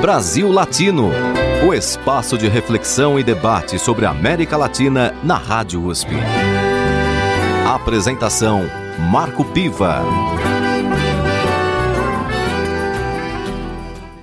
Brasil Latino, o espaço de reflexão e debate sobre a América Latina na Rádio USP. Apresentação Marco Piva.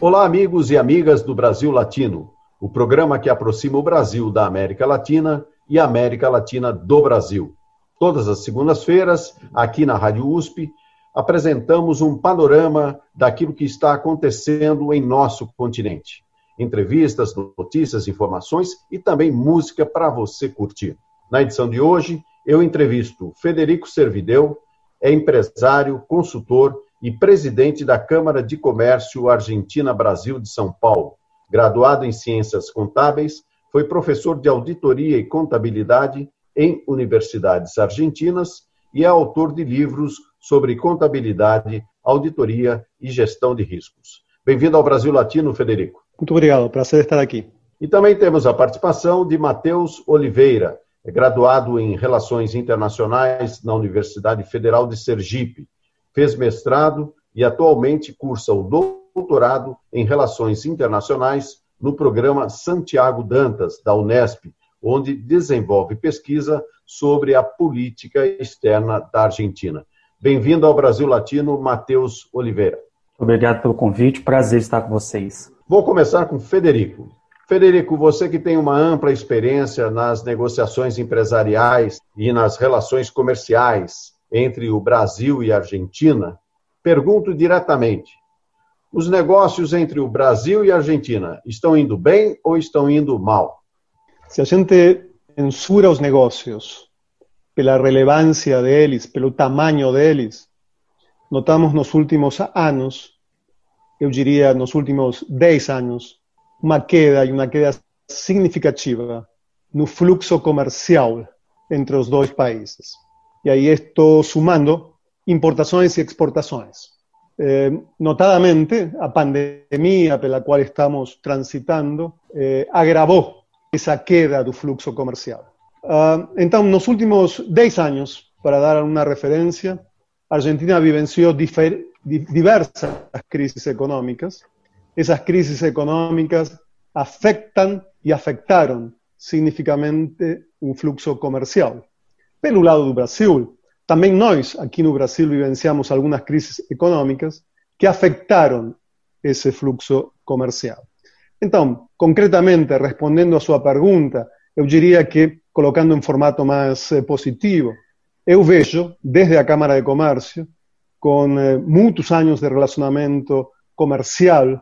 Olá, amigos e amigas do Brasil Latino, o programa que aproxima o Brasil da América Latina e a América Latina do Brasil. Todas as segundas-feiras, aqui na Rádio USP, apresentamos um panorama daquilo que está acontecendo em nosso continente. Entrevistas, notícias, informações e também música para você curtir. Na edição de hoje, eu entrevisto Federico Servideu, é empresário, consultor e presidente da Câmara de Comércio Argentina-Brasil de São Paulo. Graduado em Ciências Contábeis, foi professor de Auditoria e Contabilidade em universidades argentinas e é autor de livros sobre contabilidade, auditoria e gestão de riscos. Bem-vindo ao Brasil Latino, Federico. Muito obrigado, prazer estar aqui. E também temos a participação de Matheus Oliveira, é graduado em Relações Internacionais na Universidade Federal de Sergipe. Fez mestrado e atualmente cursa o doutorado em Relações Internacionais no programa Santiago Dantas, da Unesp, onde desenvolve pesquisa sobre a política externa da Argentina. Bem-vindo ao Brasil Latino, Matheus Oliveira. Obrigado pelo convite, prazer estar com vocês. Vou começar com Federico. Federico, você que tem uma ampla experiência nas negociações empresariais e nas relações comerciais entre o Brasil e a Argentina, pergunto diretamente: os negócios entre o Brasil e a Argentina estão indo bem ou estão indo mal? Se a gente mensura os negócios pela relevância deles, pelo tamanho deles, notamos nos últimos anos, eu diria nos últimos 10 anos, uma queda e uma queda significativa no fluxo comercial entre os dois países. E aí estou sumando importações e exportações. Eh, notadamente, a pandemia pela qual estamos transitando eh, agravou essa queda do fluxo comercial. Uh, então, nos últimos 10 anos, para dar uma referência, a Argentina vivenció diversas crises económicas. Essas crises económicas afectan y afectaron significativamente o fluxo comercial. Pelo lado do Brasil, também nós, aqui no Brasil, vivenciamos algumas crises econômicas que afetaram esse fluxo comercial. Então, concretamente, respondendo a sua pergunta, eu diria que colocando em formato mais eh, positivo. Eu vejo, desde a Câmara de Comércio, com eh, muitos anos de relacionamento comercial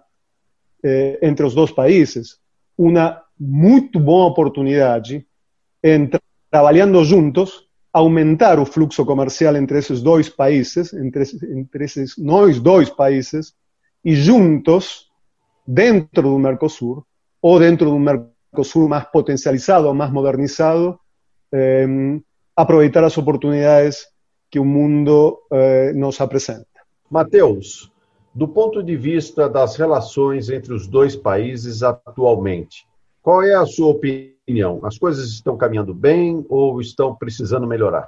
eh, entre os dois países, uma muito boa oportunidade em, trabalhando juntos, aumentar o fluxo comercial entre esses dois países, entre, entre esses nós dois países, e juntos, dentro do Mercosul, ou dentro do Mercosul, Mercosur más potencializado, más modernizado, eh, aproveitar as oportunidades que o mundo eh, nos apresenta. Mateus, do ponto de vista das relações entre os dois países atualmente, qual é a sua opinião? As coisas estão caminhando bem ou estão precisando melhorar?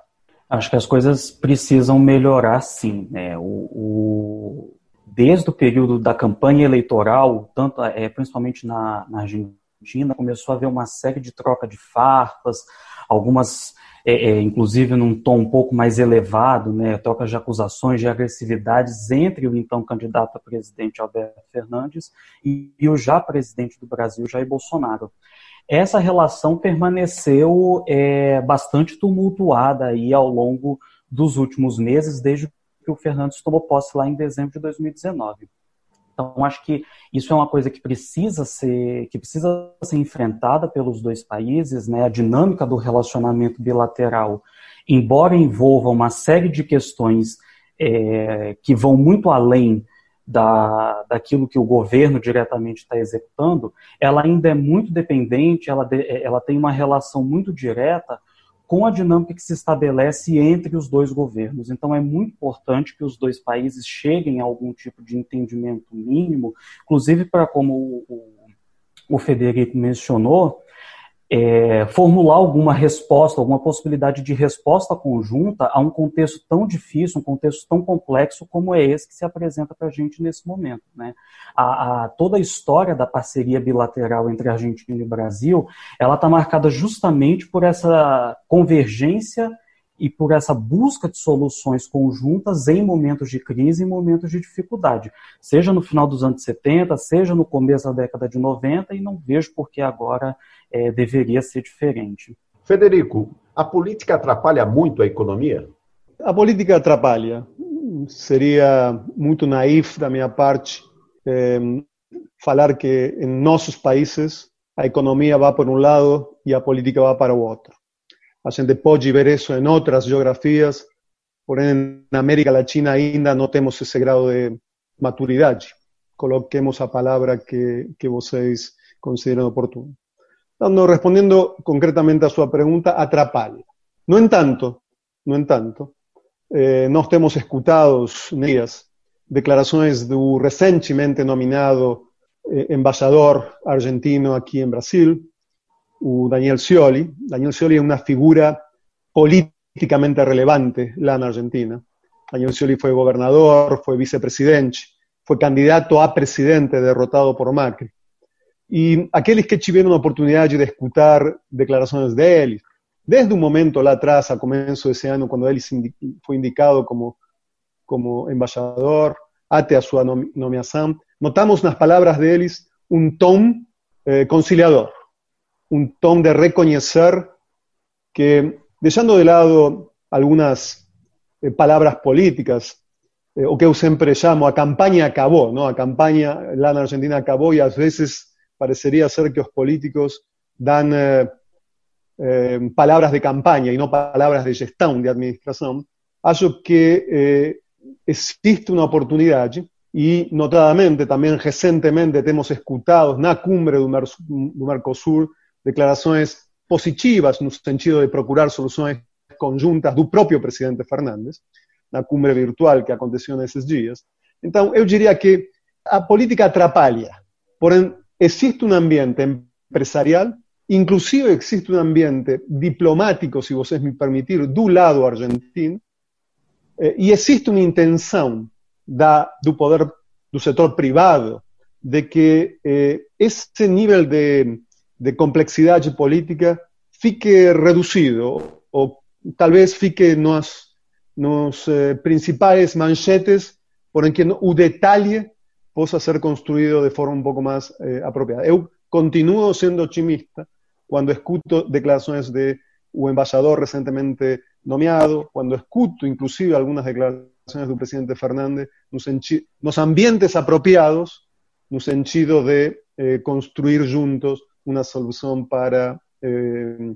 Acho que as coisas precisam melhorar, sim. Né? O, o, desde o período da campanha eleitoral, tanto é, principalmente na, na Argentina, Argentina começou a haver uma série de troca de farpas, algumas, é, é, inclusive num tom um pouco mais elevado, né, trocas de acusações de agressividades entre o então candidato a presidente Alberto Fernandes e, e o já presidente do Brasil, Jair Bolsonaro. Essa relação permaneceu é, bastante tumultuada aí ao longo dos últimos meses, desde que o Fernandes tomou posse lá em dezembro de 2019. Então, acho que isso é uma coisa que precisa ser, que precisa ser enfrentada pelos dois países, né? A dinâmica do relacionamento bilateral, embora envolva uma série de questões é, que vão muito além da, daquilo que o governo diretamente está executando, ela ainda é muito dependente, ela, ela tem uma relação muito direta com a dinâmica que se estabelece entre os dois governos. Então, é muito importante que os dois países cheguem a algum tipo de entendimento mínimo, inclusive para, como o, o Federico mencionou, é, formular alguma resposta, alguma possibilidade de resposta conjunta a um contexto tão difícil, um contexto tão complexo como é esse que se apresenta para a gente nesse momento. Né? A, a, toda a história da parceria bilateral entre Argentina e Brasil, ela está marcada justamente por essa convergência e por essa busca de soluções conjuntas em momentos de crise e momentos de dificuldade, seja no final dos anos 70, seja no começo da década de 90, e não vejo por que agora é, deveria ser diferente. Federico, a política atrapalha muito a economia? A política atrapalha. Seria muito naif da minha parte é, falar que em nossos países a economia vai para um lado e a política vai para o outro. A gente pode ver isso em outras geografias, porém na América Latina ainda não temos esse grau de maturidade. Coloquemos a palavra que, que vocês consideram oportuna. Então, respondendo concretamente a sua pergunta, atrapalha. No entanto, no entanto, eh, nós temos escutados dias declarações do recentemente nominado eh, embaixador argentino aqui em Brasil, Daniel Scioli. Daniel Scioli é uma figura políticamente relevante lá na Argentina. Daniel Scioli foi governador, foi vicepresidente, foi candidato a presidente derrotado por Macri. E aqueles que tiveram a oportunidade de escutar declarações dele, desde um momento lá atrás, a começo desse ano, quando ele foi indicado como, como embaixador, até a sua nomeação, notamos nas palavras deles um tom eh, conciliador, um tom de reconhecer que, deixando de lado algumas eh, palavras políticas, eh, o que eu sempre chamo a campanha acabou, não? a campanha lá na Argentina acabou e às vezes parecería ser que los políticos dan eh, palabras de campaña y no palabras de gestión, de administración, acho que eh, existe una oportunidad y notadamente también recientemente hemos escuchado en la cumbre del Mercosur declaraciones positivas en el sentido de procurar soluciones conjuntas del propio presidente Fernández, la cumbre virtual que aconteció en esos días. Entonces, yo diría que la política atrapalha, porém existe un ambiente empresarial, inclusive existe un ambiente diplomático, si vos me permitir, do lado argentino, eh, y existe una intención da, do poder do sector privado de que eh, ese nivel de, de complexidad política fique reducido o tal vez fique nos, nos eh, principales manchetes por en que no, o detalle possa ser construído de forma un poco más eh, apropiada. Eu continuo siendo optimista cuando escuto declaraciones de un embajador recientemente nomeado, cuando escuto inclusive algunas declaraciones del presidente Fernández nos, nos ambientes apropiados, no sentido de eh, construir juntos una solución para eh,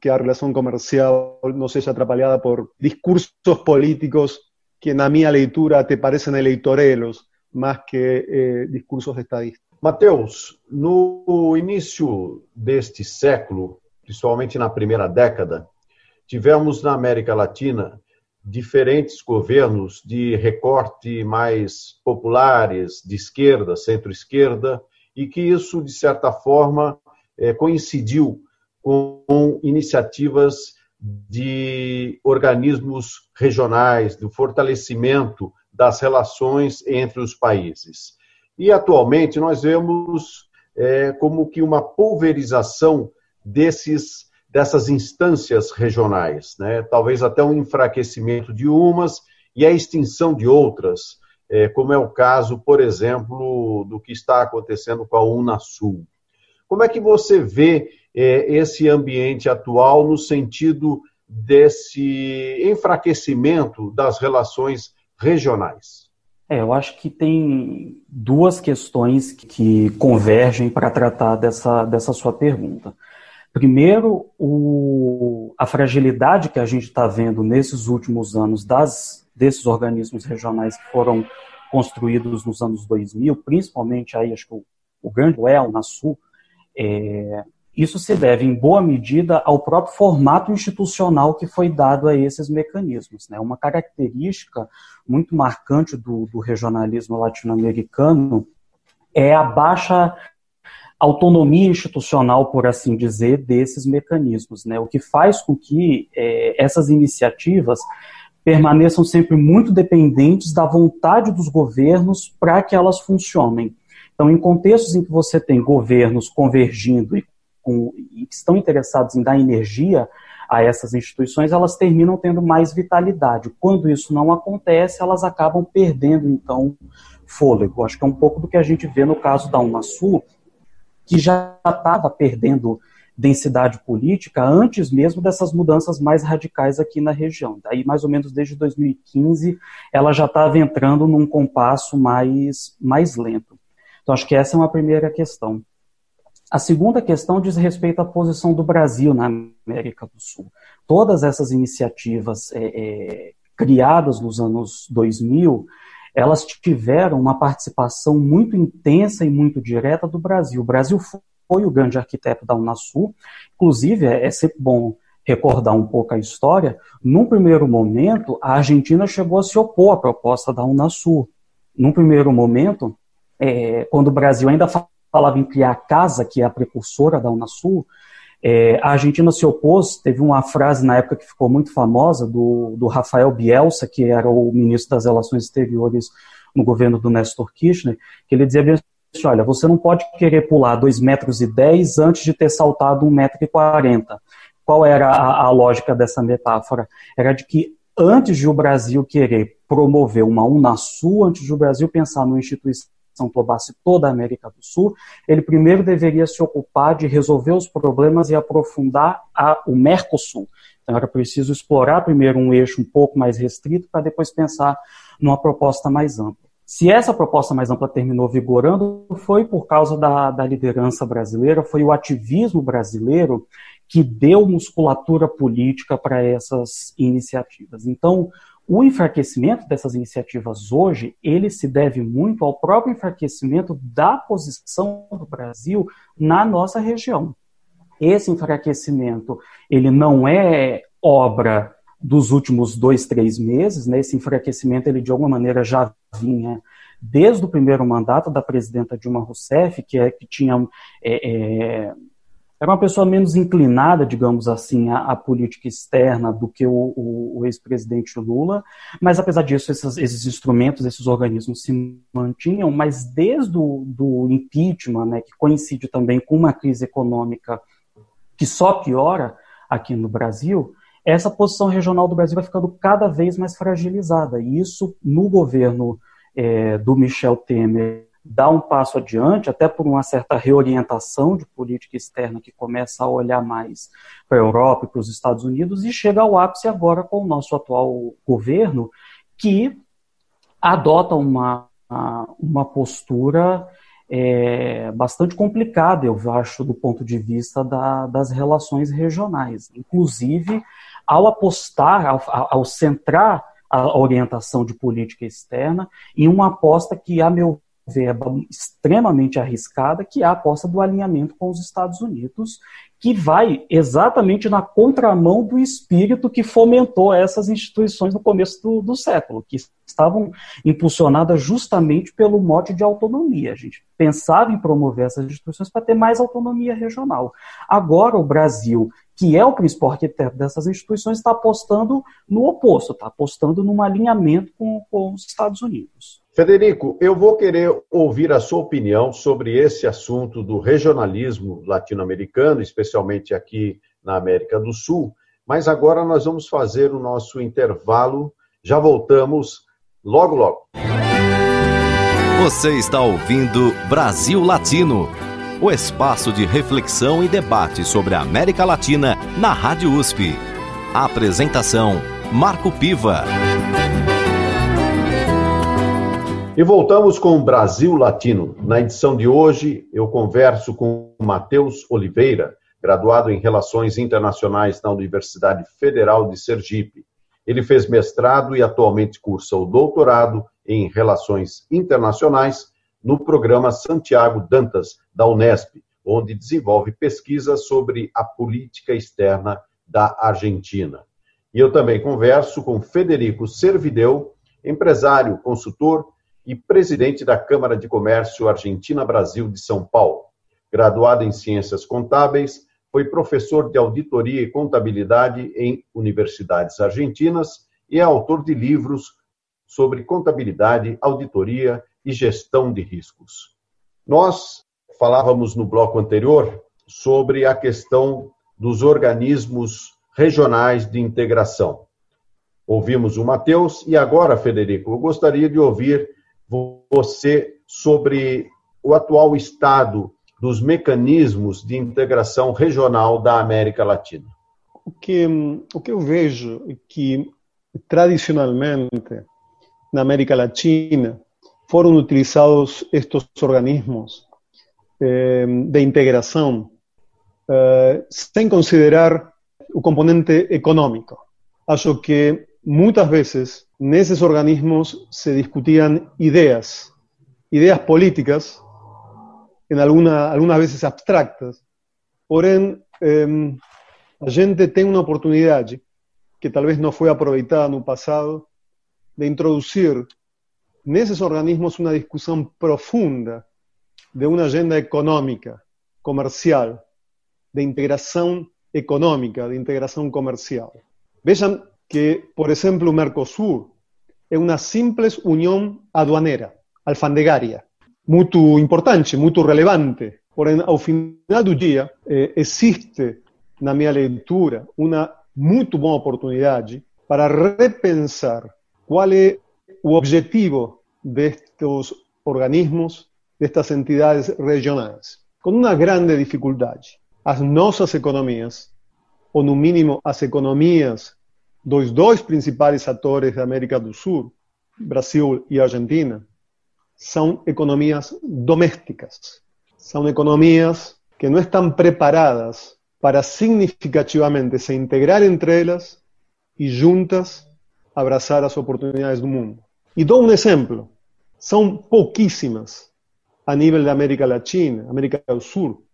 que la relación comercial no sea atrapalhada por discursos políticos que na minha leitura te parecen eleitorelos, mais que eh, discursos estadistas. Mateus, no início deste século, principalmente na primeira década, tivemos na América Latina diferentes governos de recorte mais populares, de esquerda, centro-esquerda, e que isso, de certa forma, eh, coincidiu com iniciativas de organismos regionais, do fortalecimento das relações entre os países. E atualmente nós vemos é, como que uma pulverização desses dessas instâncias regionais, né? talvez até um enfraquecimento de umas e a extinção de outras, é, como é o caso, por exemplo, do que está acontecendo com a Unasul. Como é que você vê é, esse ambiente atual no sentido desse enfraquecimento das relações regionais? É, eu acho que tem duas questões que convergem para tratar dessa, dessa sua pergunta. Primeiro, o, a fragilidade que a gente está vendo nesses últimos anos das, desses organismos regionais que foram construídos nos anos 2000, principalmente aí, acho que o, o Grande Well, na Sul, é, isso se deve, em boa medida, ao próprio formato institucional que foi dado a esses mecanismos. Né? Uma característica muito marcante do, do regionalismo latino-americano é a baixa autonomia institucional, por assim dizer, desses mecanismos, né? O que faz com que é, essas iniciativas permaneçam sempre muito dependentes da vontade dos governos para que elas funcionem. Então, em contextos em que você tem governos convergindo e, com, e que estão interessados em dar energia a essas instituições, elas terminam tendo mais vitalidade. Quando isso não acontece, elas acabam perdendo, então, fôlego. Acho que é um pouco do que a gente vê no caso da Unasul, que já estava perdendo densidade política antes mesmo dessas mudanças mais radicais aqui na região. Daí, mais ou menos desde 2015, ela já estava entrando num compasso mais, mais lento. Então, acho que essa é uma primeira questão. A segunda questão diz respeito à posição do Brasil na América do Sul. Todas essas iniciativas é, é, criadas nos anos 2000, elas tiveram uma participação muito intensa e muito direta do Brasil. O Brasil foi o grande arquiteto da Unasul. Inclusive, é, é sempre bom recordar um pouco a história. Num primeiro momento, a Argentina chegou a se opor à proposta da Unasul. Num primeiro momento, é, quando o Brasil ainda falava em criar a casa, que é a precursora da Unasul, é, a Argentina se opôs. Teve uma frase na época que ficou muito famosa do, do Rafael Bielsa, que era o ministro das Relações Exteriores no governo do Néstor Kirchner, que ele dizia bem olha, você não pode querer pular 2 metros e 10 antes de ter saltado 1 metro e 40. Qual era a, a lógica dessa metáfora? Era de que antes de o Brasil querer promover uma Unasul, antes de o Brasil pensar numa instituição englobasse toda a América do Sul, ele primeiro deveria se ocupar de resolver os problemas e aprofundar a, o Mercosul. Então era preciso explorar primeiro um eixo um pouco mais restrito para depois pensar numa proposta mais ampla. Se essa proposta mais ampla terminou vigorando, foi por causa da, da liderança brasileira, foi o ativismo brasileiro que deu musculatura política para essas iniciativas. Então, o enfraquecimento dessas iniciativas hoje, ele se deve muito ao próprio enfraquecimento da posição do Brasil na nossa região. Esse enfraquecimento, ele não é obra dos últimos dois, três meses, né, esse enfraquecimento, ele de alguma maneira já vinha desde o primeiro mandato da presidenta Dilma Rousseff, que, é, que tinha é, é, era uma pessoa menos inclinada, digamos assim, à, à política externa do que o, o, o ex-presidente Lula, mas apesar disso, esses, esses, instrumentos, esses organismos se mantinham, mas desde o do impeachment, né, que coincide também com uma crise econômica que só piora aqui no Brasil, essa posição regional do Brasil vai ficando cada vez mais fragilizada. E isso, no governo é, do Michel Temer, dá um passo adiante, até por uma certa reorientação de política externa que começa a olhar mais para a Europa e para os Estados Unidos, e chega ao ápice agora com o nosso atual governo, que adota uma, uma postura é, bastante complicada, eu acho, do ponto de vista da, das relações regionais. Inclusive, ao apostar, ao, ao centrar a orientação de política externa em uma aposta que, a meu ver, é extremamente arriscada, que é a aposta do alinhamento com os Estados Unidos, que vai exatamente na contramão do espírito que fomentou essas instituições no começo do, do século, que estavam impulsionadas justamente pelo mote de autonomia. A gente pensava em promover essas instituições para ter mais autonomia regional. Agora, o Brasil que é o principal arquiteto dessas instituições, está apostando no oposto, está apostando num alinhamento com, com os Estados Unidos. Federico, eu vou querer ouvir a sua opinião sobre esse assunto do regionalismo latino-americano, especialmente aqui na América do Sul, mas agora nós vamos fazer o nosso intervalo. Já voltamos logo, logo. Você está ouvindo Brasil Latino o espaço de reflexão e debate sobre a América Latina na Rádio USP. A apresentação: Marco Piva. E voltamos com o Brasil Latino. Na edição de hoje, eu converso com Matheus Oliveira, graduado em Relações Internacionais na Universidade Federal de Sergipe. Ele fez mestrado e atualmente cursa o doutorado em Relações Internacionais no programa Santiago Dantas, da Unesp, onde desenvolve pesquisas sobre a política externa da Argentina. E eu também converso com Federico Servideu, empresário, consultor e presidente da Câmara de Comércio Argentina-Brasil de São Paulo. Graduado em Ciências Contábeis, foi professor de auditoria e contabilidade em universidades argentinas e é autor de livros sobre contabilidade, auditoria e gestão de riscos. Nós falávamos no bloco anterior sobre a questão dos organismos regionais de integração. Ouvimos o Matheus e agora, Federico, eu gostaria de ouvir você sobre o atual estado dos mecanismos de integração regional da América Latina. O que, o que eu vejo é que, tradicionalmente, na América Latina, foram utilizados estes organismos eh, de integração eh, sem considerar o componente econômico. Acho que muitas vezes nesses organismos se discutiam ideias, ideias políticas, em alguma, algumas vezes abstractas, porém eh, a gente tem uma oportunidade que talvez não foi aproveitada no passado de introduzir nesses organismos uma discussão profunda de uma agenda econômica, comercial, de integração econômica, de integração comercial. Vejam que, por exemplo, o Mercosul é uma simples união aduaneira, alfandegária, muito importante, muito relevante. Porém, ao final do dia, eh, existe, na minha leitura, uma muito boa oportunidade para repensar qual é o objetivo destes organismos, destas entidades regionais, com uma grande dificuldade. As nossas economias, ou no mínimo as economias dos dois principais atores da América do Sul, Brasil e Argentina, são economias domésticas. São economias que não estão preparadas para significativamente se integrar entre elas e juntas abraçar as oportunidades do mundo. E dou um exemplo. São pouquíssimas a nível da América Latina, América do Sul,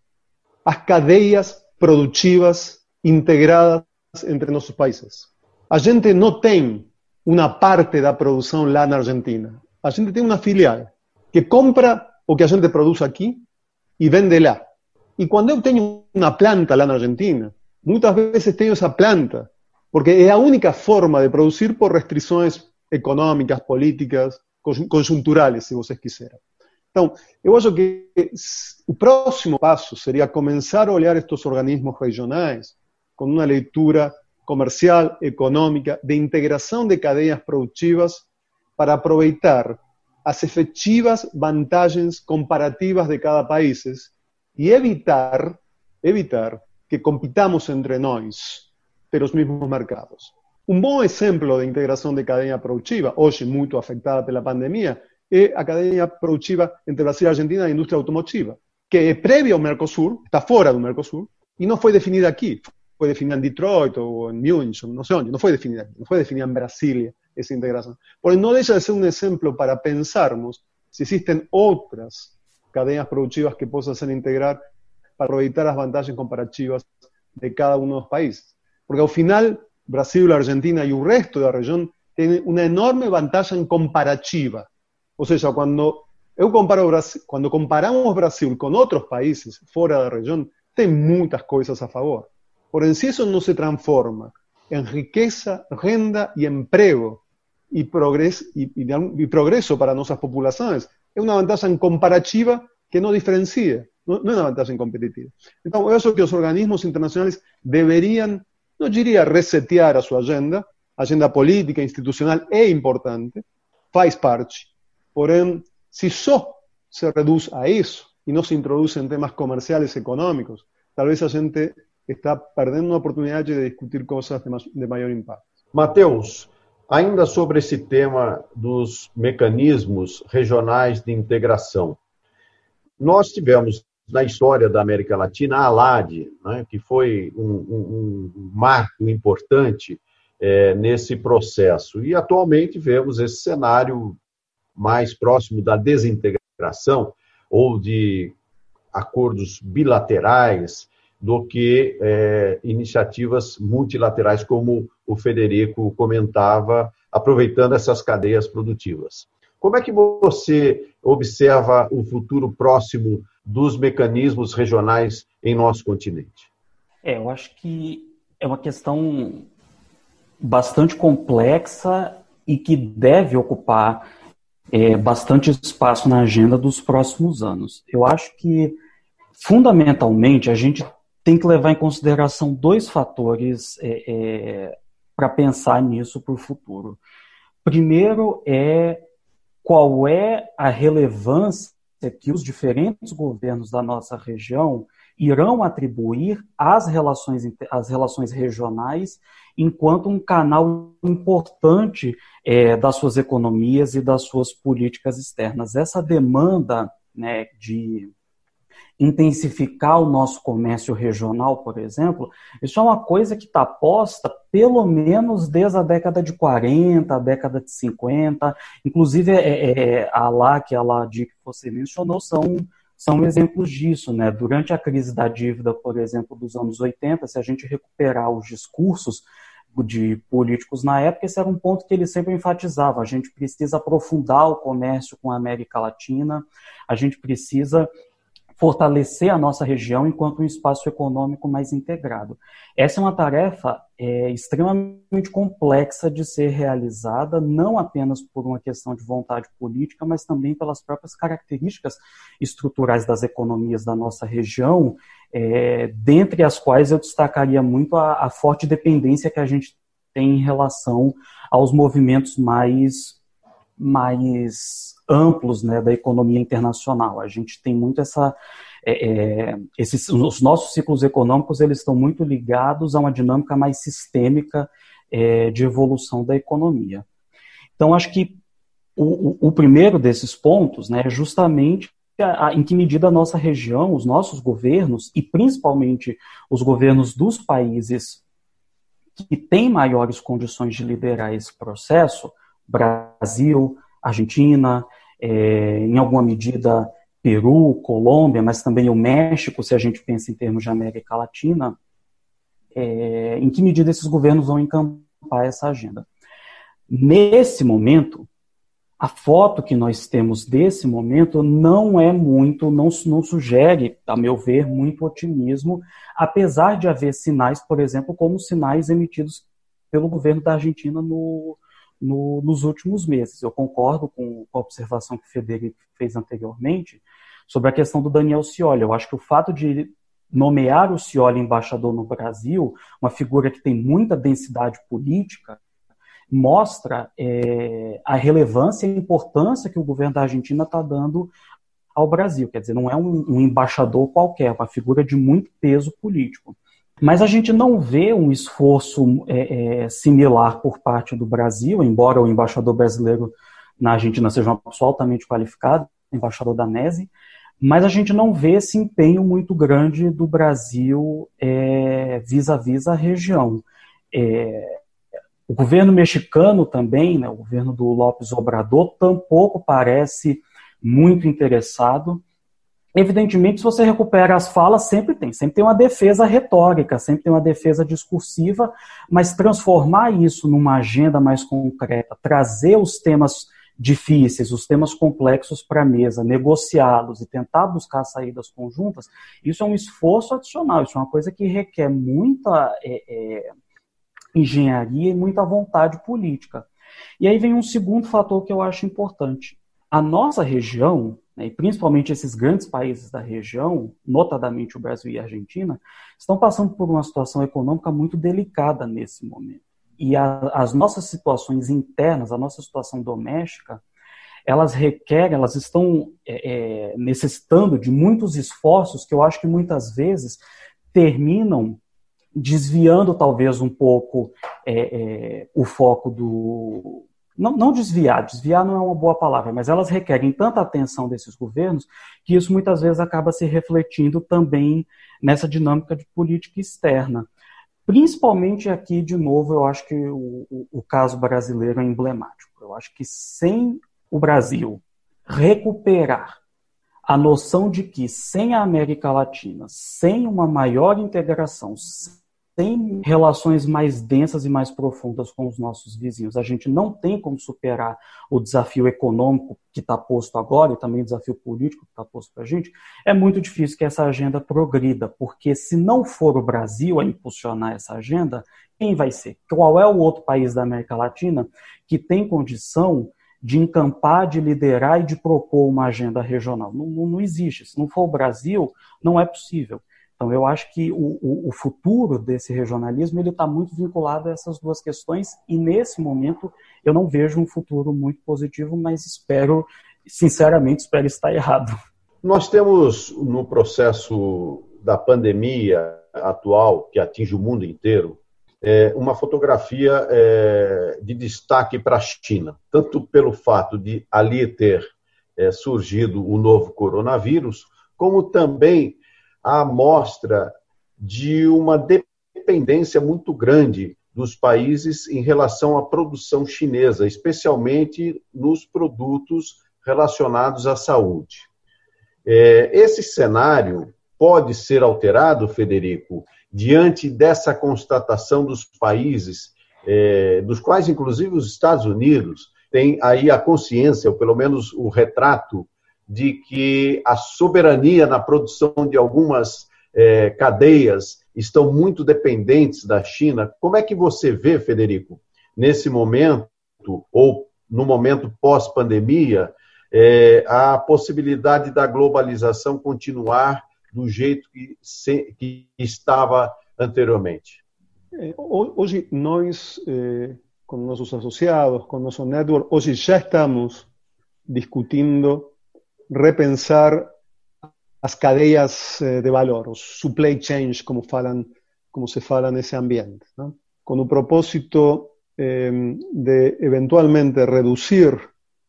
as cadeias produtivas integradas entre nossos países. A gente não tem uma parte da produção lá na Argentina. A gente tem uma filial que compra o que a gente produz aqui e vende lá. E quando eu tenho uma planta lá na Argentina, muitas vezes tenho essa planta porque é a única forma de produzir por restrições econômicas, políticas, conjunturais, se vocês quiserem. Então, eu acho que o próximo passo seria começar a olhar estes organismos regionais com uma leitura comercial, econômica, de integração de cadeias produtivas para aproveitar as efetivas vantagens comparativas de cada país e evitar, evitar que compitamos entre nós pelos mesmos mercados. Um bom exemplo de integração de cadeia produtiva, hoje muito afetada pela pandemia, é a cadeia produtiva entre Brasil e Argentina da indústria automotiva, que é prévia ao Mercosul, está fora do Mercosul, e não foi definida aqui. Foi definida em Detroit ou em Munich, não sei onde, não foi definida aqui, não foi definida em Brasília essa integração. Porém, não deixa de ser um exemplo para pensarmos se existem outras cadeias produtivas que possam ser integrar para aproveitar as vantagens comparativas de cada um dos países. Porque al final, Brasil, Argentina y el resto de la región tienen una enorme vantagem comparativa. Ou seja, quando eu comparo Brasil, quando comparamos Brasil com outros países fora da região, tem muitas coisas a favor. Porém, se isso não se transforma em riqueza, renda e emprego e progresso, e, e, e progresso para nossas populações, é uma vantagem comparativa que não diferencia, não, não é uma vantagem competitiva. Então, eu acho que os organismos internacionais deveriam não diria resetear a sua agenda, a agenda política, institucional é importante, faz parte, porém, se só se reduz a isso e não se introduz em temas comerciais e econômicos, talvez a gente está perdendo uma oportunidade de discutir coisas de maior impacto. Mateus, ainda sobre esse tema dos mecanismos regionais de integração, nós tivemos na história da América Latina, a ALAD, né, que foi um, um, um marco importante é, nesse processo. E atualmente vemos esse cenário mais próximo da desintegração ou de acordos bilaterais do que é, iniciativas multilaterais, como o Federico comentava, aproveitando essas cadeias produtivas. Como é que você observa o futuro próximo dos mecanismos regionais em nosso continente? É, eu acho que é uma questão bastante complexa e que deve ocupar é, bastante espaço na agenda dos próximos anos. Eu acho que, fundamentalmente, a gente tem que levar em consideração dois fatores é, é, para pensar nisso para o futuro. Primeiro é qual é a relevância que os diferentes governos da nossa região irão atribuir às relações, às relações regionais enquanto um canal importante é, das suas economias e das suas políticas externas. Essa demanda né, de intensificar o nosso comércio regional, por exemplo, isso é uma coisa que está posta pelo menos desde a década de 40, a década de 50, inclusive é, é, é a LAC e a LADI que você mencionou são, são exemplos disso. Né? Durante a crise da dívida, por exemplo, dos anos 80, se a gente recuperar os discursos de políticos na época, esse era um ponto que ele sempre enfatizava. A gente precisa aprofundar o comércio com a América Latina, a gente precisa fortalecer a nossa região enquanto um espaço econômico mais integrado. Essa é uma tarefa é, extremamente complexa de ser realizada, não apenas por uma questão de vontade política, mas também pelas próprias características estruturais das economias da nossa região, é, dentre as quais eu destacaria muito a, a forte dependência que a gente tem em relação aos movimentos mais mais amplos né, da economia internacional. A gente tem muito essa. É, é, esses, os nossos ciclos econômicos eles estão muito ligados a uma dinâmica mais sistêmica é, de evolução da economia. Então, acho que o, o, o primeiro desses pontos né, é justamente a, a, em que medida a nossa região, os nossos governos, e principalmente os governos dos países que têm maiores condições de liderar esse processo, Brasil, Argentina, é, em alguma medida Peru, Colômbia, mas também o México, se a gente pensa em termos de América Latina, é, em que medida esses governos vão encampar essa agenda. Nesse momento, a foto que nós temos desse momento não é muito, não, não sugere, a meu ver, muito otimismo, apesar de haver sinais, por exemplo, como sinais emitidos pelo governo da Argentina no, no, nos últimos meses. Eu concordo com a observação que o Federico fez anteriormente sobre a questão do Daniel Scioli. Eu acho que o fato de nomear o Scioli embaixador no Brasil, uma figura que tem muita densidade política, mostra é, a relevância e a importância que o governo da Argentina está dando ao Brasil. Quer dizer, não é um, um embaixador qualquer, é uma figura de muito peso político. Mas a gente não vê um esforço é, é, similar por parte do Brasil, embora o embaixador brasileiro na Argentina seja uma pessoa altamente qualificada, embaixador da NESE, mas a gente não vê esse empenho muito grande do Brasil é, vis-à-vis a região. É, o governo mexicano também, né, o governo do López Obrador, tampouco parece muito interessado Evidentemente, se você recupera as falas, sempre tem. Sempre tem uma defesa retórica, sempre tem uma defesa discursiva, mas transformar isso numa agenda mais concreta, trazer os temas difíceis, os temas complexos para a mesa, negociá-los e tentar buscar saídas conjuntas, isso é um esforço adicional, isso é uma coisa que requer muita é, é, engenharia e muita vontade política. E aí vem um segundo fator que eu acho importante. A nossa região, né, e principalmente esses grandes países da região, notadamente o Brasil e a Argentina, estão passando por uma situação econômica muito delicada nesse momento. E a, as nossas situações internas, a nossa situação doméstica, elas requerem, elas estão é, é, necessitando de muitos esforços que eu acho que muitas vezes terminam desviando talvez um pouco é, é o foco do, não, não desviar, desviar não é uma boa palavra, mas elas requerem tanta atenção desses governos que isso muitas vezes acaba se refletindo também nessa dinâmica de política externa. Principalmente aqui, de novo, eu acho que o, o, o caso brasileiro é emblemático. Eu acho que sem o Brasil recuperar a noção de que sem a América Latina, sem uma maior integração, tem relações mais densas e mais profundas com os nossos vizinhos. A gente não tem como superar o desafio econômico que está posto agora e também o desafio político que está posto para a gente. É muito difícil que essa agenda progrida, porque se não for o Brasil a impulsionar essa agenda, quem vai ser? Qual é o outro país da América Latina que tem condição de encampar, de liderar e de propor uma agenda regional? Não, não, não existe. Se não for o Brasil, não é possível. Então, eu acho que o, o, o futuro desse regionalismo ele está muito vinculado a essas duas questões e nesse momento eu não vejo um futuro muito positivo, mas espero, sinceramente, espero estar errado. Nós temos no processo da pandemia atual que atinge o mundo inteiro é, uma fotografia é, de destaque para a China, tanto pelo fato de ali ter é, surgido o novo coronavírus, como também a amostra de uma dependência muito grande dos países em relação à produção chinesa, especialmente nos produtos relacionados à saúde. É, esse cenário pode ser alterado, Federico, diante dessa constatação dos países, é, dos quais, inclusive, os Estados Unidos têm aí a consciência, ou pelo menos o retrato de que a soberania na produção de algumas é, cadeias estão muito dependentes da China. Como é que você vê, Federico, nesse momento, ou no momento pós-pandemia, é, a possibilidade da globalização continuar do jeito que, se, que estava anteriormente? É, hoje, nós, eh, com nossos associados, com nosso network, hoje já estamos discutindo repensar las cadenas eh, de valor, los supply chains, como, falan, como se fala en ese ambiente, con un propósito em, de eventualmente reducir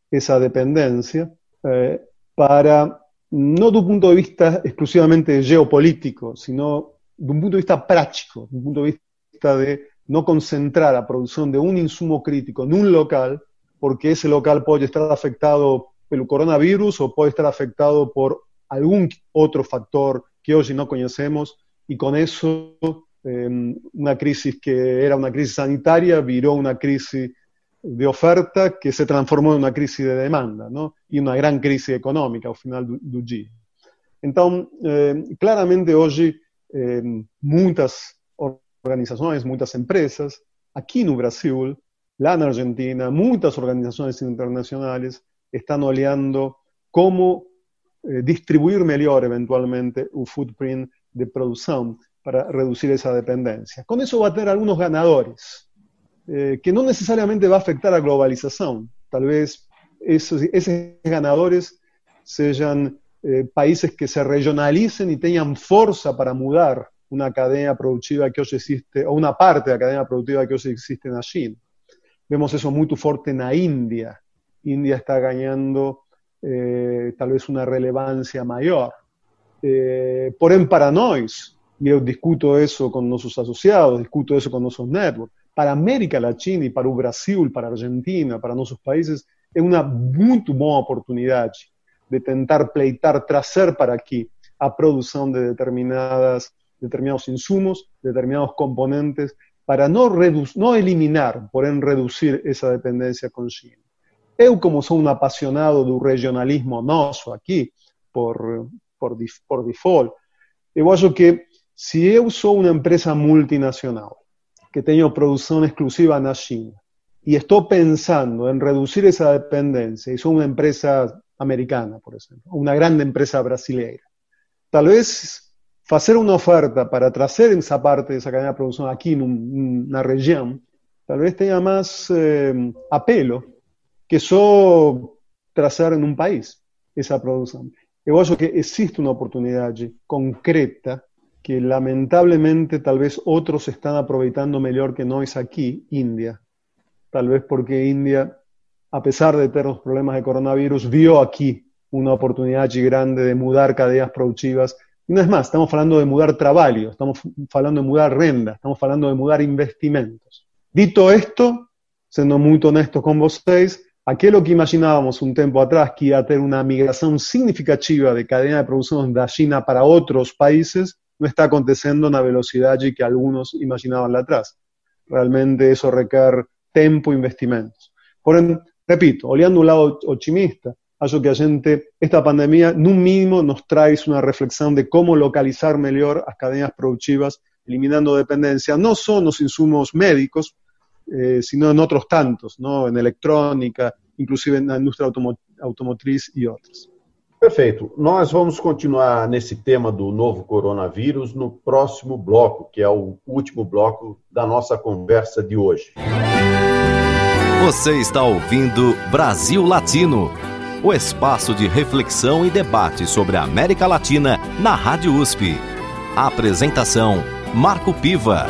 esa dependencia eh, para, no de un punto de vista exclusivamente geopolítico, sino de un punto de vista práctico, de un punto de vista de no concentrar la producción de un insumo crítico en un local, porque ese local puede estar afectado el coronavirus o puede estar afectado por algún otro factor que hoy no conocemos y con eso em, una crisis que era una crisis sanitaria viró una crisis de oferta que se transformó en una crisis de demanda ¿no? y una gran crisis económica al final del día. Entonces, em, claramente hoy em, muchas organizaciones, muchas empresas, aquí en Brasil, la en Argentina, muchas organizaciones internacionales están oleando cómo eh, distribuir mejor eventualmente un footprint de producción para reducir esa dependencia. Con eso va a tener algunos ganadores, eh, que no necesariamente va a afectar a globalización. Tal vez esos, ganadores sean eh, países que se regionalicen y tengan fuerza para mudar una cadena productiva que hoy existe, o una parte de la cadena productiva que hoy existe en la. Vemos eso muy fuerte en la India, India está ganando eh, tal vez una relevancia mayor. Eh, porém, para nós, y yo discuto eso con nuestros asociados, discuto eso con nuestros networks, para América Latina y para Brasil, para Argentina, para nuestros países, es una muy buena oportunidad de tentar pleitar, trazer para aquí a producción de determinadas, determinados insumos, determinados componentes, para no, no eliminar, porém reducir esa dependencia con China. Eu, como sou um apaixonado do regionalismo nosso aqui, por, por, por default, eu acho que se eu sou uma empresa multinacional que tenho produção exclusiva na China e estou pensando em reduzir essa dependência, e sou uma empresa americana, por exemplo, uma grande empresa brasileira, talvez fazer uma oferta para trazer essa parte dessa cadeia de produção aqui na região, talvez tenha mais eh, apelo que só trazer em um país essa produção. Eu acho que existe uma oportunidade concreta que lamentavelmente talvez outros estão aproveitando melhor que nós aqui, Índia. Talvez porque Índia, apesar de ter os problemas de coronavírus, viu aqui uma oportunidade grande de mudar cadeias produtivas. E não é mais, estamos falando de mudar trabalho, estamos falando de mudar renda, estamos falando de mudar investimentos. Dito esto, sendo muito honesto com vocês, aquello que imaginábamos un tiempo atrás, que iba a tener una migración significativa de cadena de producción de China para otros países, no está acontecendo na velocidade que algunos imaginaban atrás. Realmente eso requer tempo e investimentos. Porém, repito, olhando um lado otimista, acho que a gente, esta pandemia, no mínimo, nos traz uma reflexão de como localizar melhor as cadeias produtivas, eliminando dependencia, no só nos insumos médicos, eh, sino en otros tantos, ¿no? en electrónica, inclusive na indústria automotriz e outras. Perfeito. Nós vamos continuar nesse tema do novo coronavírus no próximo bloco, que é o último bloco da nossa conversa de hoje. Você está ouvindo Brasil Latino, o espaço de reflexão e debate sobre a América Latina na Rádio USP. A apresentação Marco Piva.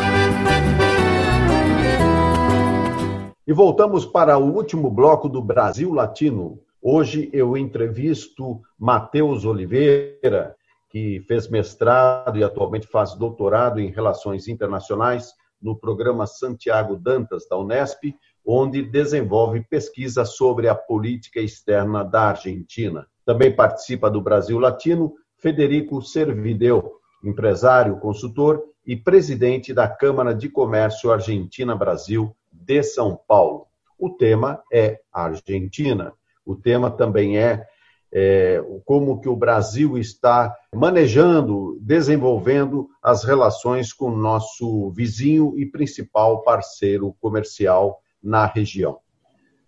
E voltamos para o último bloco do Brasil Latino. Hoje eu entrevisto Matheus Oliveira, que fez mestrado e atualmente faz doutorado em Relações Internacionais no programa Santiago Dantas da Unesp, onde desenvolve pesquisa sobre a política externa da Argentina. Também participa do Brasil Latino Federico Servideu, empresário, consultor e presidente da Câmara de Comércio Argentina-Brasil de São Paulo. O tema é Argentina. O tema também é, é como que o Brasil está manejando, desenvolvendo as relações com o nosso vizinho e principal parceiro comercial na região.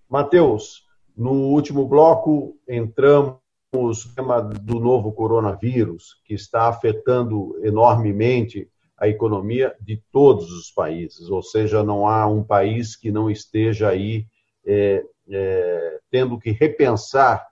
Mateus, no último bloco entramos no tema do novo coronavírus, que está afetando enormemente a economia de todos os países, ou seja, não há um país que não esteja aí é, é, tendo que repensar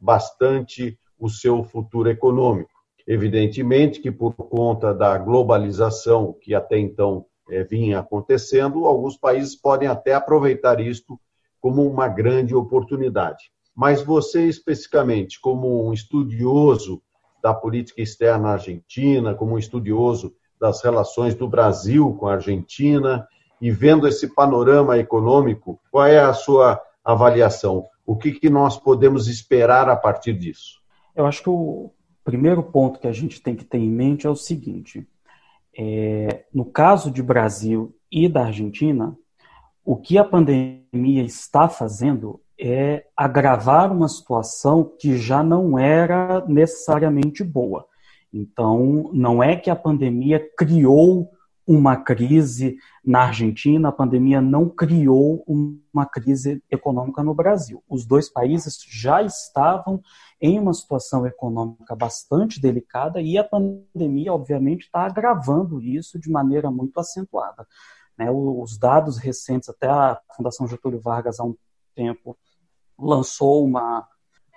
bastante o seu futuro econômico. Evidentemente que, por conta da globalização que até então é, vinha acontecendo, alguns países podem até aproveitar isto como uma grande oportunidade. Mas você, especificamente, como um estudioso da política externa argentina, como um estudioso das relações do Brasil com a Argentina e vendo esse panorama econômico, qual é a sua avaliação? O que, que nós podemos esperar a partir disso? Eu acho que o primeiro ponto que a gente tem que ter em mente é o seguinte: é, no caso de Brasil e da Argentina, o que a pandemia está fazendo é agravar uma situação que já não era necessariamente boa. Então, não é que a pandemia criou uma crise na Argentina, a pandemia não criou uma crise econômica no Brasil. Os dois países já estavam em uma situação econômica bastante delicada e a pandemia, obviamente, está agravando isso de maneira muito acentuada. Né? Os dados recentes, até a Fundação Getúlio Vargas, há um tempo, lançou uma,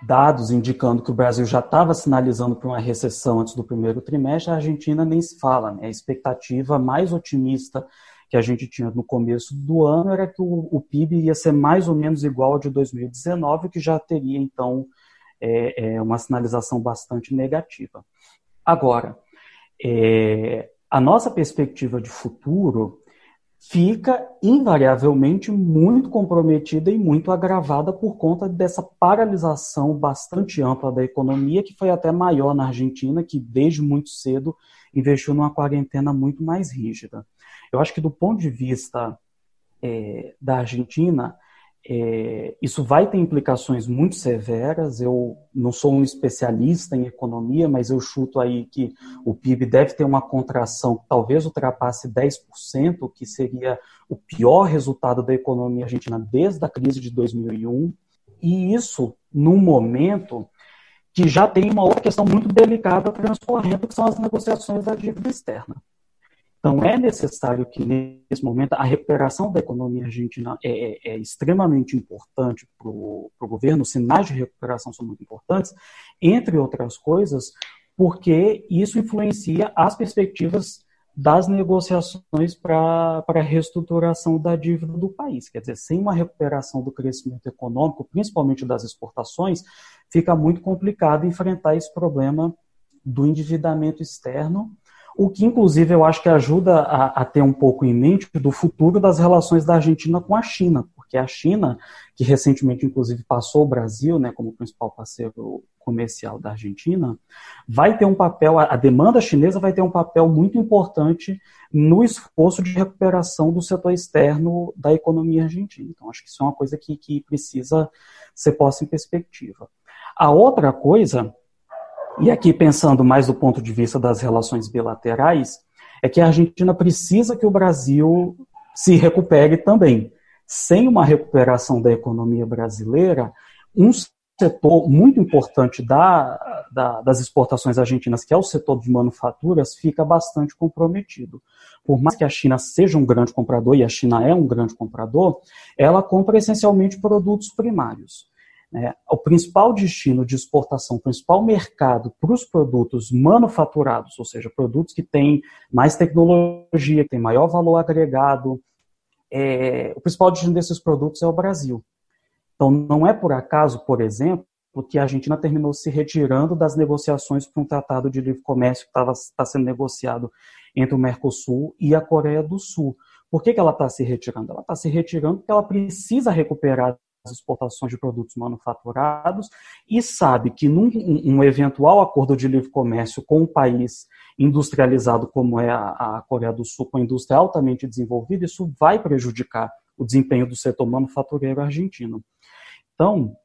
dados indicando que o Brasil já estava sinalizando para uma recessão antes do primeiro trimestre, a Argentina nem se fala. Né? A expectativa mais otimista que a gente tinha no começo do ano era que o, o PIB ia ser mais ou menos igual ao de 2019, que já teria, então, é, é uma sinalização bastante negativa. Agora, é, a nossa perspectiva de futuro fica invariavelmente muito comprometida e muito agravada por conta dessa paralisação bastante ampla da economia, que foi até maior na Argentina, que desde muito cedo investiu numa quarentena muito mais rígida. Eu acho que do ponto de vista é, da Argentina, é, isso vai ter implicações muito severas. Eu não sou um especialista em economia, mas eu chuto aí que o PIB deve ter uma contração que talvez ultrapasse 10%, que seria o pior resultado da economia argentina desde a crise de 2001. E isso num momento que já tem uma outra questão muito delicada transcorrendo, que são as negociações da dívida externa. Então, é necessário que, nesse momento, a recuperação da economia argentina é, é, é extremamente importante para o governo, os sinais de recuperação são muito importantes, entre outras coisas, porque isso influencia as perspectivas das negociações para a reestruturação da dívida do país. Quer dizer, sem uma recuperação do crescimento econômico, principalmente das exportações, fica muito complicado enfrentar esse problema do endividamento externo o que inclusive eu acho que ajuda a, a, ter um pouco em mente do futuro das relações da Argentina com a China, porque a China, que recentemente inclusive passou o Brasil né, como principal parceiro comercial da Argentina, vai ter um papel, a demanda chinesa vai ter um papel muito importante no esforço de recuperação do setor externo da economia argentina. Então, acho que isso é uma coisa que, que precisa ser posta em perspectiva. A outra coisa, e aqui pensando mais do ponto de vista das relações bilaterais, é que a Argentina precisa que o Brasil se recupere também. Sem uma recuperação da economia brasileira, um setor muito importante da, da, das exportações argentinas, que é o setor de manufaturas, fica bastante comprometido. Por mais que a China seja um grande comprador, e a China é um grande comprador, ela compra essencialmente produtos primários. Né? O principal destino de exportação, o principal mercado para os produtos manufaturados, ou seja, produtos que têm mais tecnologia, que têm maior valor agregado, é, o principal destino desses produtos é o Brasil. Então, não é por acaso, por exemplo, que a Argentina terminou se retirando das negociações para um tratado de livre comércio que estava tá sendo negociado entre o Mercosul e a Coreia do Sul. Por que, que ela está se retirando? Ela está se retirando porque ela precisa recuperar exportações de produtos manufaturados e sabe que num um eventual acordo de livre comércio com um país industrializado como é a, a Coreia do Sul, com a indústria altamente desenvolvida, isso vai prejudicar o desempenho do setor manufatureiro argentino. Então,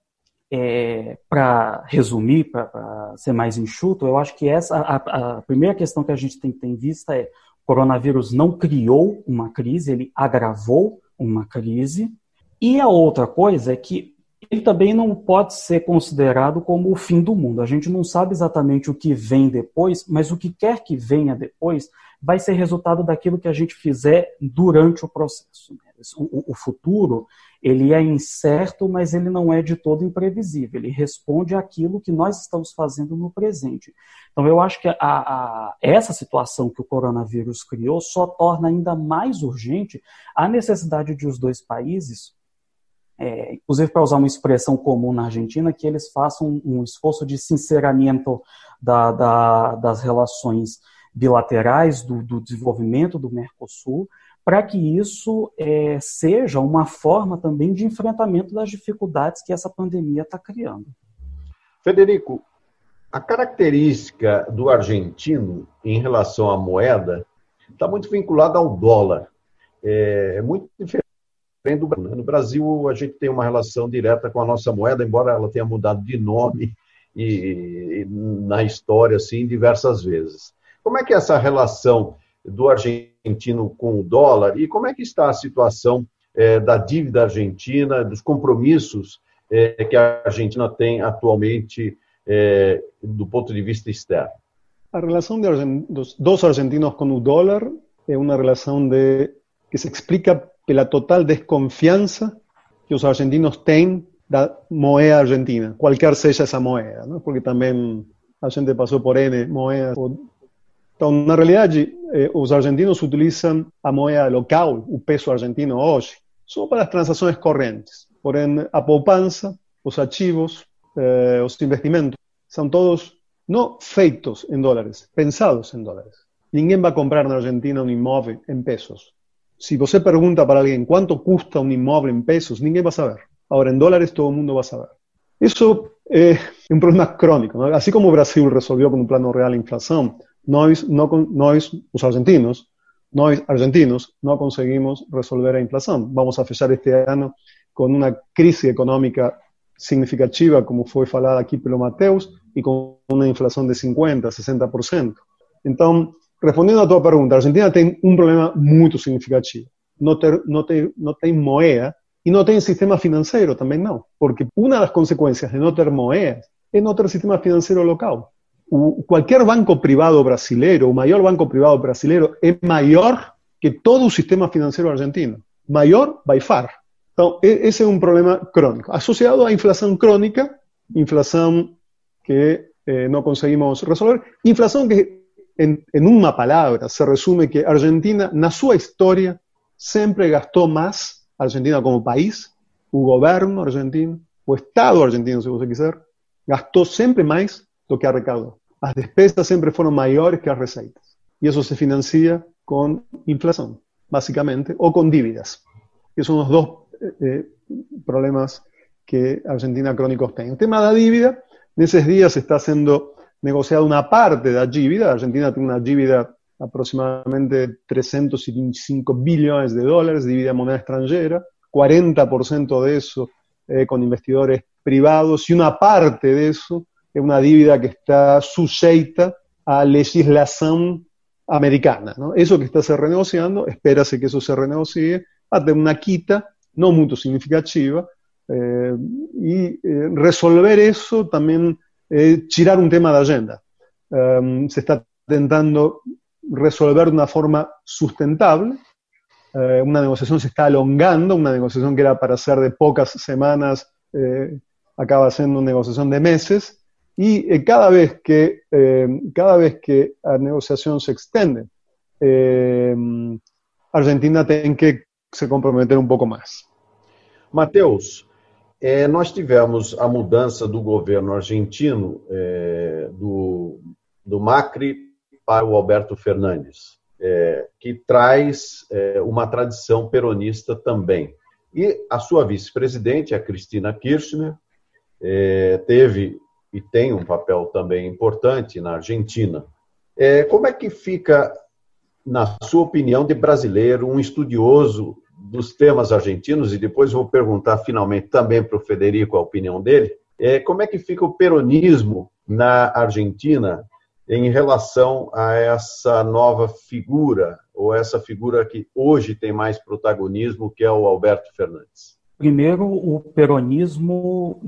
é, para resumir, para ser mais enxuto, eu acho que essa a, a, primeira questão que a gente tem que ter em vista é o coronavírus não criou uma crise, ele agravou uma crise. E a outra coisa é que ele também não pode ser considerado como o fim do mundo. A gente não sabe exatamente o que vem depois, mas o que quer que venha depois vai ser resultado daquilo que a gente fizer durante o processo. Né? O, futuro ele é incerto, mas ele não é de todo imprevisível. Ele responde àquilo que nós estamos fazendo no presente. Então, eu acho que a, a, essa situação que o coronavírus criou só torna ainda mais urgente a necessidade de os dois países, é, inclusive para usar uma expressão comum na Argentina, que eles façam um, esforço de sinceramento da, da, das relações bilaterais, do, do desenvolvimento do Mercosul, para que isso é, seja uma forma também de enfrentamento das dificuldades que essa pandemia está criando. Federico, a característica do argentino em relação à moeda está muito vinculada ao dólar. É, é muito diferente do Brasil. No Brasil, a gente tem uma relação direta com a nossa moeda, embora ela tenha mudado de nome e, e na história assim diversas vezes. Como é que é essa relação do argentino com o dólar e como é que está a situação é, da dívida argentina, dos compromissos é, que a Argentina tem atualmente é, do ponto de vista externo? A relação de, dos, dos argentinos com o dólar é uma relação de, que se explica pela total desconfiança que os argentinos têm da moeda argentina, qualquer seja essa moeda, ¿no? porque também a gente passou por N moedas Então, na realidade, eh, os argentinos utilizam a moeda local, o peso argentino hoje, só para as transações correntes. Porém, a poupança, os ativos, eh, os investimentos, são todos não feitos em dólares, pensados em dólares. Ninguém vai comprar na Argentina um imóvel em pesos. Se você pergunta para alguém quanto custa um imóvel em pesos, ninguém vai saber. Agora, em dólares, todo mundo vai saber. Isso é um problema crônico. Não? Assim como o Brasil resolveu com um plano real a inflação, nós, no, nós, os argentinos, nós argentinos não conseguimos resolver a inflação. Vamos a fechar este ano com uma crise econômica significativa, como foi falado aqui pelo Mateus, e com uma inflação de 50%, 60%. Então, respondendo à tua pergunta, a Argentina tem um problema muito significativo. Não, ter, não, ter, não tem moeda e não tem sistema financeiro também não. Porque uma das consequências de não ter moeda é não ter sistema financeiro local cualquier banco privado brasileiro, o mayor banco privado brasileiro, es mayor que todo sistema financiero argentino. Mayor by far. Entonces, ese es un problema crónico. Asociado a inflación crónica, inflación que eh, no conseguimos resolver, inflación que, en, en, una palabra, se resume que Argentina, en su historia, siempre gastó más, Argentina como país, o gobierno argentino, o Estado argentino, si usted quiser, gastó siempre más lo que arrecadó. Las despesas siempre fueron mayores que las receitas. Y eso se financia con inflación, básicamente, o con dívidas. Que son los dos eh, eh, problemas que Argentina crónicos tiene. El tema de la dívida Nesses dias está sendo negociada uma parte da dívida. A Argentina tem uma dívida aproximadamente 325 bilhões de dólares, dívida em moeda estrangeira, 40% disso eh, com investidores privados, e uma parte disso é uma dívida que está sujeita à legislação americana. Eso que está se renegociando, espérase que eso se renegocie hasta una quita no muy significativa eh, y eh, resolver eso también eh, tirar un tema de agenda. Um, se está intentando resolver de una forma sustentable. Eh, una negociación se está alongando, una negociación que era para ser de pocas semanas, eh, acaba siendo una negociación de meses. Y eh, cada, vez que, eh, cada vez que a negociación se extende, eh, Argentina tem que se comprometer um pouco mais. Mateus, é, nós tivemos a mudança do governo argentino, é, do, do Macri para o Alberto Fernandes, é, que traz é, uma tradição peronista também. E a sua vice-presidente, a Cristina Kirchner, é, teve e tem um papel também importante na Argentina. É, como é que fica, na sua opinião, de brasileiro, um estudioso dos temas argentinos, e depois vou perguntar finalmente também para o Federico a opinião dele, é, como é que fica o peronismo na Argentina em relação a essa nova figura, ou essa figura que hoje tem mais protagonismo, que é o Alberto Fernandes? Primeiro, o peronismo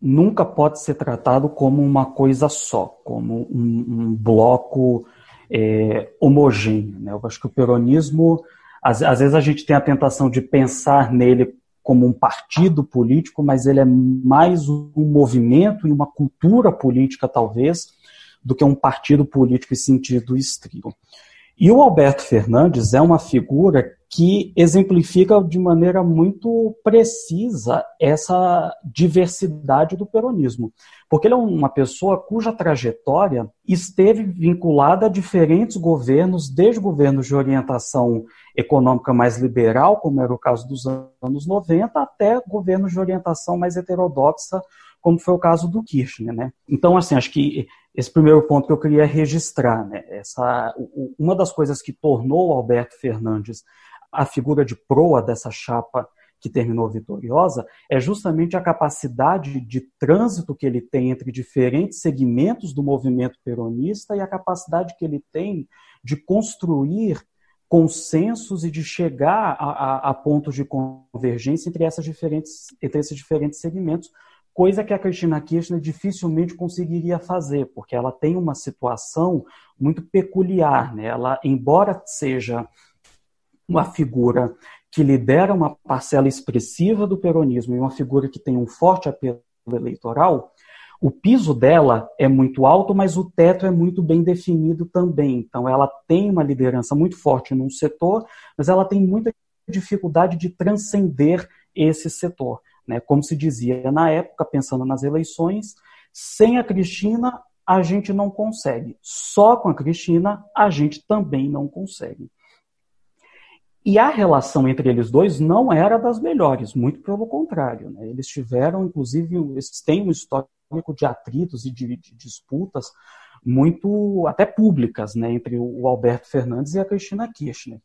nunca pode ser tratado como uma coisa só, como um, um bloco é, homogêneo. Né? Eu acho que o peronismo, às, às, vezes a gente tem a tentação de pensar nele como um partido político, mas ele é mais um movimento e uma cultura política, talvez, do que um partido político em sentido estrito. E o Alberto Fernandes é uma figura que exemplifica de maneira muito precisa essa diversidade do peronismo. Porque ele é uma pessoa cuja trajetória esteve vinculada a diferentes governos, desde governos de orientação econômica mais liberal, como era o caso dos anos 90, até governos de orientação mais heterodoxa, como foi o caso do Kirchner. Né? Então, assim, acho que esse primeiro ponto que eu queria registrar, né? Essa, uma das coisas que tornou Alberto Fernandes a figura de proa dessa chapa que terminou vitoriosa é justamente a capacidade de trânsito que ele tem entre diferentes segmentos do movimento peronista e a capacidade que ele tem de construir consensos e de chegar a, a, a pontos de convergência entre, essas diferentes, entre esses diferentes segmentos, coisa que a Cristina Kirchner dificilmente conseguiria fazer, porque ela tem uma situação muito peculiar. Né? Ela, embora seja uma figura que lidera uma parcela expressiva do peronismo e uma figura que tem um forte apelo eleitoral, o piso dela é muito alto, mas o teto é muito bem definido também. Então, ela tem uma liderança muito forte num setor, mas ela tem muita dificuldade de transcender esse setor. Né? Como se dizia na época, pensando nas eleições, sem a Cristina a gente não consegue. Só com a Cristina a gente também não consegue. E a relação entre eles dois não era das melhores, muito pelo contrário. Né? Eles tiveram, inclusive, eles têm um histórico de atritos e de, de disputas muito até públicas né, entre o Alberto Fernandes e a Cristina Kirchner.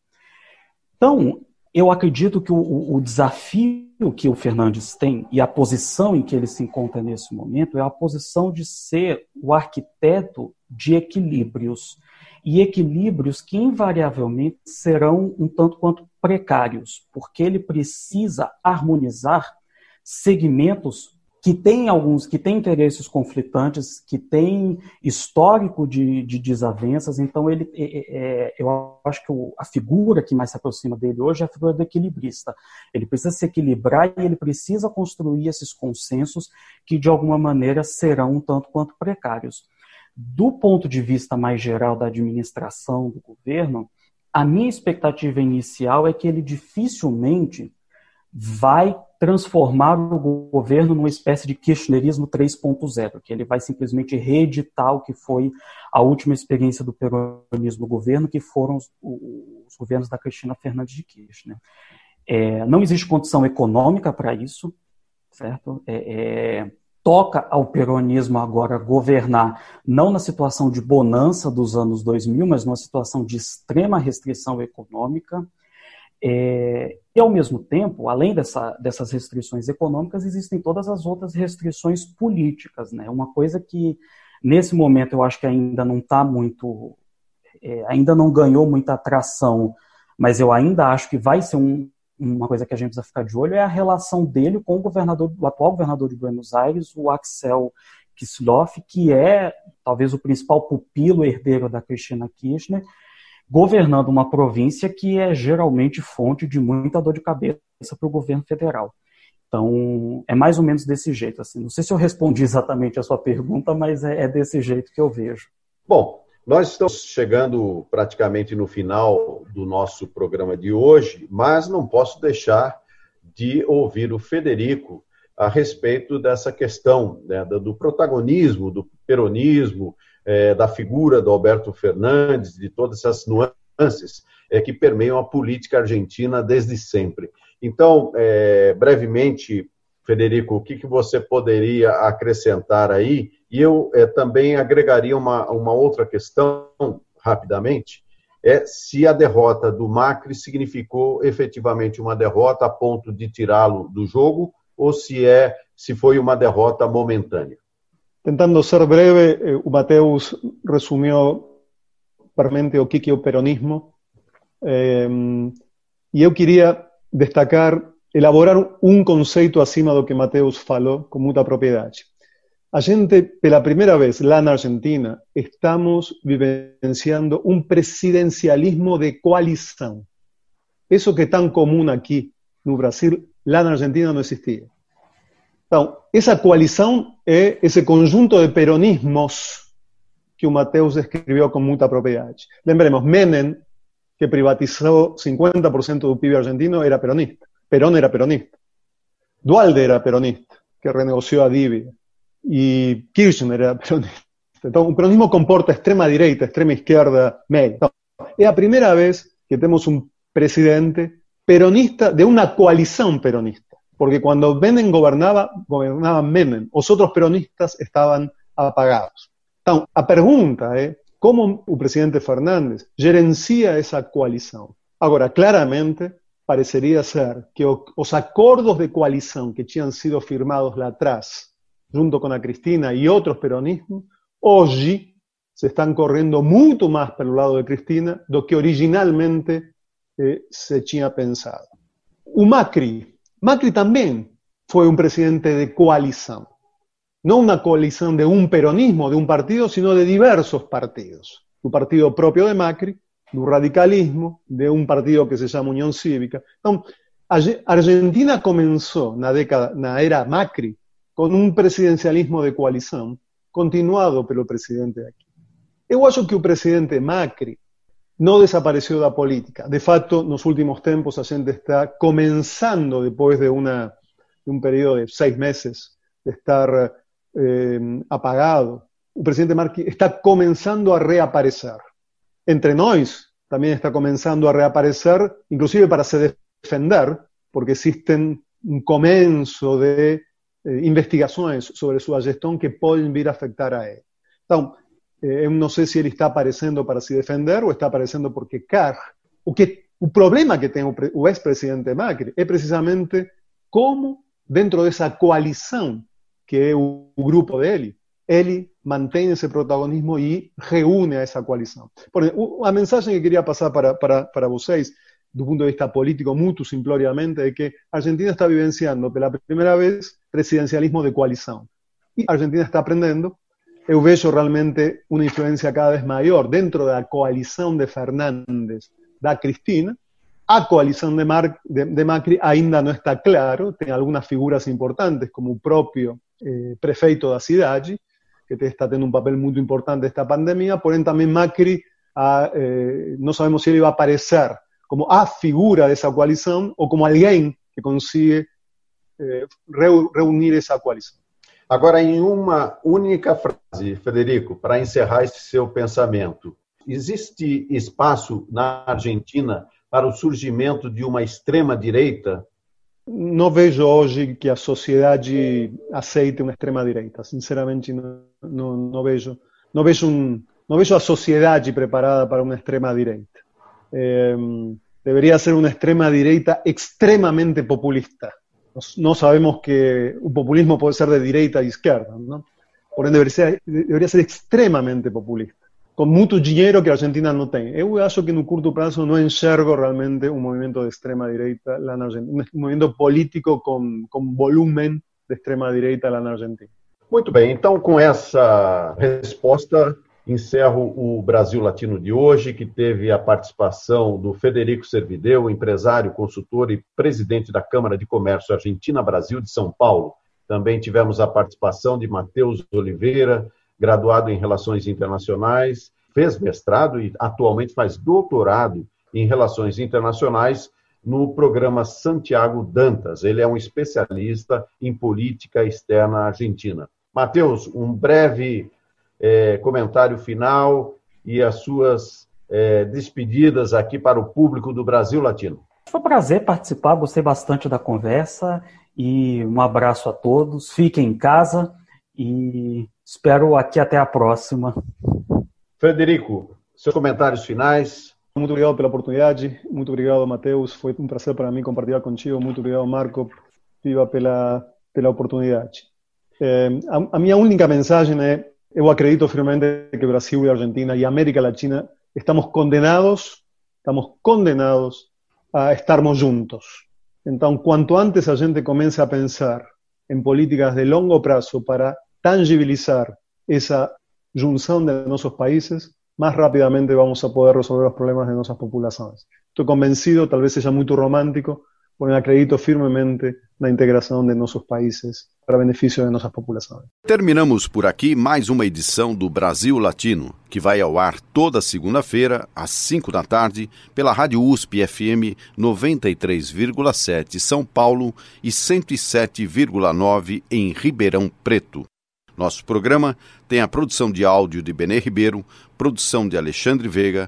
Então, eu acredito que o, o, desafio que o Fernandes tem e a posição em que ele se encontra nesse momento é a posição de ser o arquiteto de equilíbrios. E equilíbrios que invariavelmente serão um tanto quanto precários, porque ele precisa harmonizar segmentos que tem alguns, que tem interesses conflitantes, que tem histórico de, de desavenças, então ele, é, é, é eu acho que o, a figura que mais se aproxima dele hoje é a figura do equilibrista. Ele precisa se equilibrar e ele precisa construir esses consensos que de alguma maneira serão um tanto quanto precários. Do ponto de vista mais geral da administração do governo, a minha expectativa inicial é que ele dificilmente vai transformar o governo numa espécie de kirchnerismo 3.0, que ele vai simplesmente reeditar o que foi a última experiência do peronismo no governo, que foram os, os governos da Cristina Fernandes de Kirchner. É, não existe condição econômica para isso, certo? É, é, toca ao peronismo agora governar, não na situação de bonança dos anos 2000, mas numa situação de extrema restrição econômica. É, e, ao mesmo tempo, além dessa, dessas restrições econômicas, existem todas as outras restrições políticas. Né? Uma coisa que, nesse momento, eu acho que ainda não está muito. É, ainda não ganhou muita atração, mas eu ainda acho que vai ser um, uma coisa que a gente precisa ficar de olho é a relação dele com o governador, o atual governador de Buenos Aires, o Axel Kicillof, que é talvez o principal pupilo herdeiro da Cristina Kirchner, governando uma província que é geralmente fonte de muita dor de cabeça para o governo federal. Então, é mais ou menos desse jeito. Assim. Não sei se eu respondi exatamente a sua pergunta, mas é, é desse jeito que eu vejo. Bom, nós estamos chegando praticamente no final do nosso programa de hoje, mas não posso deixar de ouvir o Federico a respeito dessa questão né, do protagonismo, do peronismo, é, da figura do Alberto Fernandes, de todas essas nuances é, que permeiam a política argentina desde sempre. Então, é, brevemente, Federico, o que, que você poderia acrescentar aí e eu é, também agregaria uma, uma outra questão, rapidamente, é se a derrota do Macri significou efetivamente uma derrota a ponto de tirá-lo do jogo ou se é se foi uma derrota momentânea. Tentando ser breve, eh, Mateus resumiu permente o o peronismo. Eh, e eu queria destacar, elaborar um conceito acima do que Mateus falou com muita propriedade. A gente, pela primeira vez lá na Argentina, estamos vivenciando um presidencialismo de coalição. Isso que é tão comum aqui no Brasil, lá na Argentina não existia. Então, essa coalição é conjunto de peronismos que o Mateus descreveu com muita propriedade. Lembremos, Menem, que privatizou 50% do PIB argentino, era peronista. Perón era peronista. Dualde era peronista, que renegociou a dívida e Kirchner era peronista. Então, o peronismo comporta extrema direita, extrema izquierda, media. Então, é a vez que temos um presidente peronista de uma coalição peronista. Porque quando Menem governava, governava Menem. Os outros peronistas estavam apagados. Então, a pergunta é como o presidente Fernandes gerencia essa coalição. Agora, claramente, pareceria ser que os acordos de coalição que tinham sido firmados lá atrás junto con a Cristina y otros peronismos, hoy se están corriendo mucho más el lado de Cristina do que originalmente eh, se tinha pensado. O Macri, Macri también fue un presidente de coalición, no una coalición de un peronismo, de un partido, sino de diversos partidos. Un partido propio de Macri, un radicalismo, de un partido que se llama Unión Cívica. Argentina comenzó na década, na era Macri, con un presidencialismo de coalición continuado pelo presidente aquí. Eu que o presidente Macri no desapareció da política. De facto, nos últimos tempos a gente está comenzando, después de, de un periodo de seis meses de estar eh, apagado, o presidente Macri está comenzando a reaparecer. Entre nós, también está comenzando a reaparecer, inclusive para se defender, porque existen un comienzo de eh, investigações sobre sua gestão que podem vir a afetar a ele. Então, eh, eu não sei se ele está aparecendo para se defender ou está aparecendo porque quer. O, que, o problema que tem o, o ex-presidente Macri é precisamente como, dentro dessa coalição que é o, o grupo dele, ele mantém esse protagonismo e reúne a essa coalição. Por exemplo, a mensagem que queria passar para, para, para vocês do punto de vista político, muito simploriamente, é que Argentina está vivenciando pela primeira vez presidencialismo de coalição. E a Argentina está aprendendo. Eu vejo realmente uma influência cada vez maior dentro da coalição de Fernandes, da Cristina. A coalição de, Mar de, de Macri ainda não está claro, tem algumas figuras importantes, como o próprio eh, prefeito da cidade, que está tendo um papel muito importante nesta pandemia, porém também Macri, ah, eh, não sabemos se ele vai aparecer como a figura de esa coalición o como alguien que consigue eh, reunir essa coalição. Agora, em uma única frase, Federico, para encerrar esse seu pensamento, existe espaço na Argentina para o surgimento de uma extrema-direita não vejo hoje que a sociedade aceite uma extrema direita. Sinceramente, não, não, não vejo, não vejo um, não vejo a sociedade preparada para uma extrema direita. Eh, debería ser una extrema direita extremamente populista. No sabemos que un populismo puede ser de derecha a izquierda, ¿no? Por ende, debería debería ser extremamente populista, con mucho dinero que Argentina no tiene. Yo acho que en un curto plazo no enxergo realmente un movimiento de extrema na Argentina, un movimiento político con, con volumen de extrema direita lá na Argentina. Muito bem, então com essa resposta encerro o Brasil Latino de hoje, que teve a participação do Federico Servideu, empresário, consultor e presidente da Câmara de Comércio Argentina-Brasil de São Paulo. Também tivemos a participação de Matheus Oliveira, graduado em Relações Internacionais, fez mestrado e atualmente faz doutorado em Relações Internacionais no programa Santiago Dantas. Ele é um especialista em política externa argentina. Matheus, um breve é, comentário final e as suas é, despedidas aqui para o público do Brasil Latino. Foi um prazer participar, gostei bastante da conversa e um abraço a todos. Fiquem em casa e espero aqui até a próxima. Frederico, seus comentários finais. Muito obrigado pela oportunidade, muito obrigado, Matheus. Foi um prazer para mim compartilhar contigo. Muito obrigado, Marco, viva pela, pela oportunidade. É, a, a minha única mensagem é Yo acredito firmemente que Brasil y Argentina y América Latina estamos condenados, estamos condenados a estarmos juntos. Entonces, cuanto antes a gente comience a pensar en políticas de largo plazo para tangibilizar esa junción de nuestros países, más rápidamente vamos a poder resolver los problemas de nuestras poblaciones. Estoy convencido, tal vez sea muy romántico, pero acredito firmemente la integración de nuestros países para benefício das nossas populações. Terminamos por aqui mais uma edição do Brasil Latino, que vai ao ar toda segunda-feira, às 5 da tarde, pela Rádio USP FM 93,7 São Paulo e 107,9 em Ribeirão Preto. Nosso programa tem a produção de áudio de Benê Ribeiro, produção de Alexandre Veiga,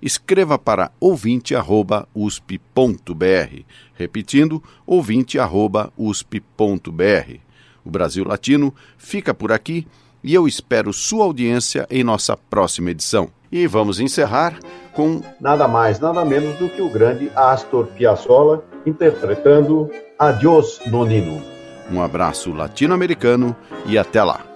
escreva para ouvinte@usp.br, repetindo ouvinte@usp.br. O Brasil Latino fica por aqui e eu espero sua audiência em nossa próxima edição. E vamos encerrar com nada mais, nada menos do que o grande Astor Piazzolla interpretando Adiós Nonino. Um abraço latino-americano e até lá.